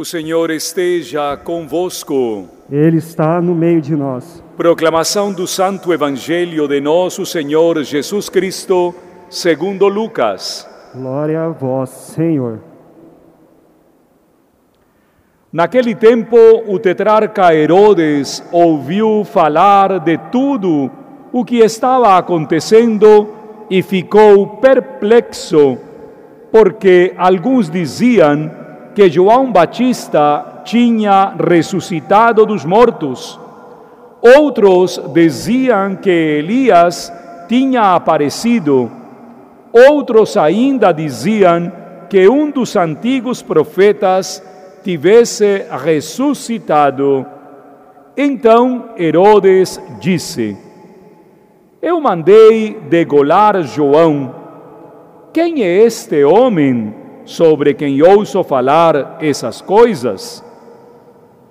O Senhor esteja convosco. Ele está no meio de nós. Proclamação do Santo Evangelho de nosso Senhor Jesus Cristo, segundo Lucas. Glória a vós, Senhor. Naquele tempo, o tetrarca Herodes ouviu falar de tudo o que estava acontecendo e ficou perplexo, porque alguns diziam que João Batista tinha ressuscitado dos mortos. Outros diziam que Elias tinha aparecido. Outros ainda diziam que um dos antigos profetas tivesse ressuscitado. Então Herodes disse: Eu mandei degolar João. Quem é este homem sobre quem ouço falar essas coisas?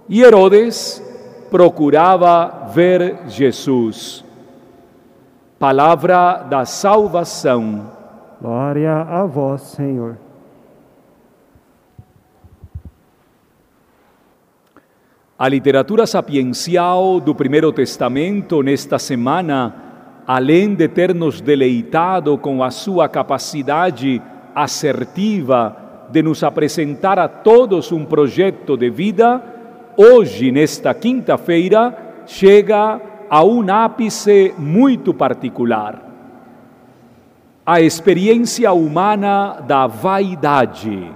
E Herodes procurava ver Jesus. Palavra da salvação. Glória a vós, Senhor. A literatura sapiencial do Primeiro Testamento nesta semana, além de ter nos deleitado com a sua capacidade assertiva de nos apresentar a todos um projeto de vida, hoje, nesta quinta-feira, chega a um ápice muito particular. A experiência humana da vaidade.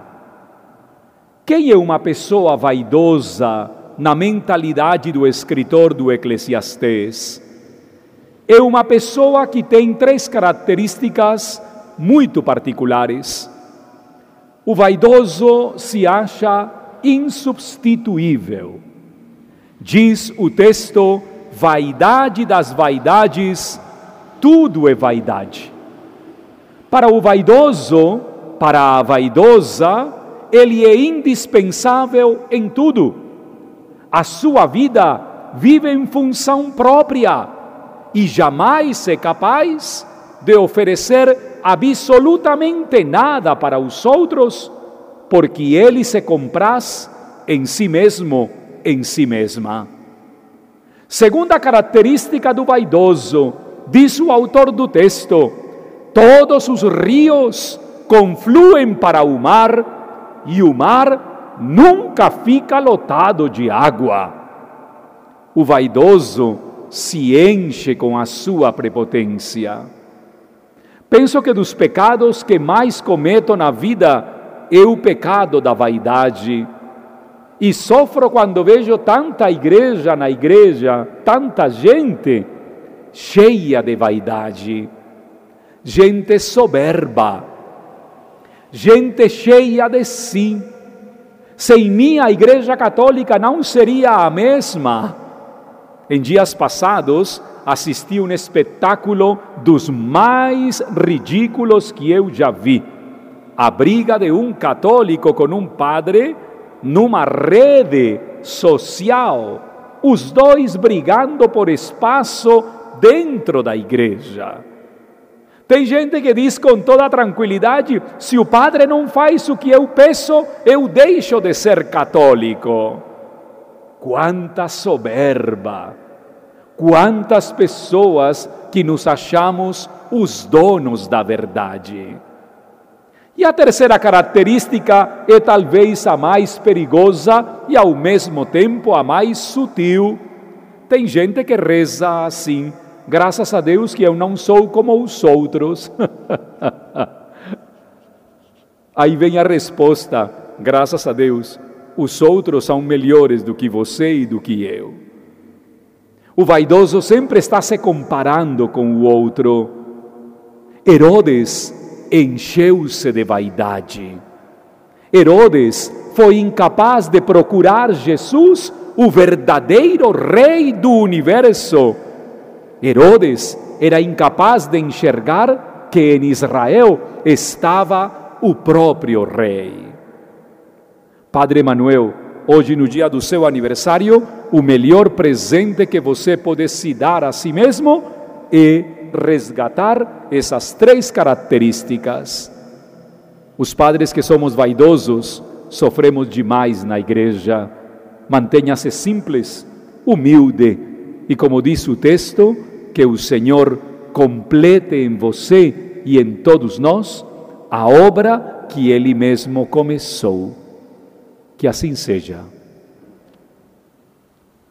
Quem é uma pessoa vaidosa na mentalidade do escritor do Eclesiastés? É uma pessoa que tem três características muito particulares. O vaidoso se acha insubstituível. Diz o texto: vaidade das vaidades, tudo é vaidade. Para o vaidoso, para a vaidosa, ele é indispensável em tudo. A sua vida vive em função própria e jamais é capaz de oferecer absolutamente nada para os outros, porque ele se compraz em si mesmo, em si mesma. Segunda característica do vaidoso, diz o autor do texto: todos os rios confluem para o mar e o mar nunca fica lotado de água. O vaidoso se enche com a sua prepotência. Penso que dos pecados que mais cometo na vida é o pecado da vaidade. E sofro quando vejo tanta igreja na igreja, tanta gente cheia de vaidade, gente soberba, gente cheia de si. Sem mim a igreja católica não seria a mesma. Em dias passados, assisti um espetáculo dos mais ridículos que eu já vi. A briga de um católico com um padre numa rede social, os dois brigando por espaço dentro da igreja. Tem gente que diz com toda tranquilidade: se o padre não faz o que eu peço, eu deixo de ser católico. Quanta soberba! Quantas pessoas que nos achamos os donos da verdade. E a terceira característica é talvez a mais perigosa e ao mesmo tempo a mais sutil. Tem gente que reza assim: graças a Deus que eu não sou como os outros. Aí vem a resposta: graças a Deus, os outros são melhores do que você e do que eu. O vaidoso sempre está se comparando com o outro. Herodes encheu-se de vaidade. Herodes foi incapaz de procurar Jesus, o verdadeiro rei do universo. Herodes era incapaz de enxergar que em Israel estava o próprio rei. Padre Manuel, hoje no dia do seu aniversário, o melhor presente que você pode se dar a si mesmo é resgatar essas três características. Os padres que somos vaidosos sofremos demais na igreja. Mantenha-se simples, humilde e, como diz o texto, que o Senhor complete em você e em todos nós a obra que Ele mesmo começou. Que assim seja.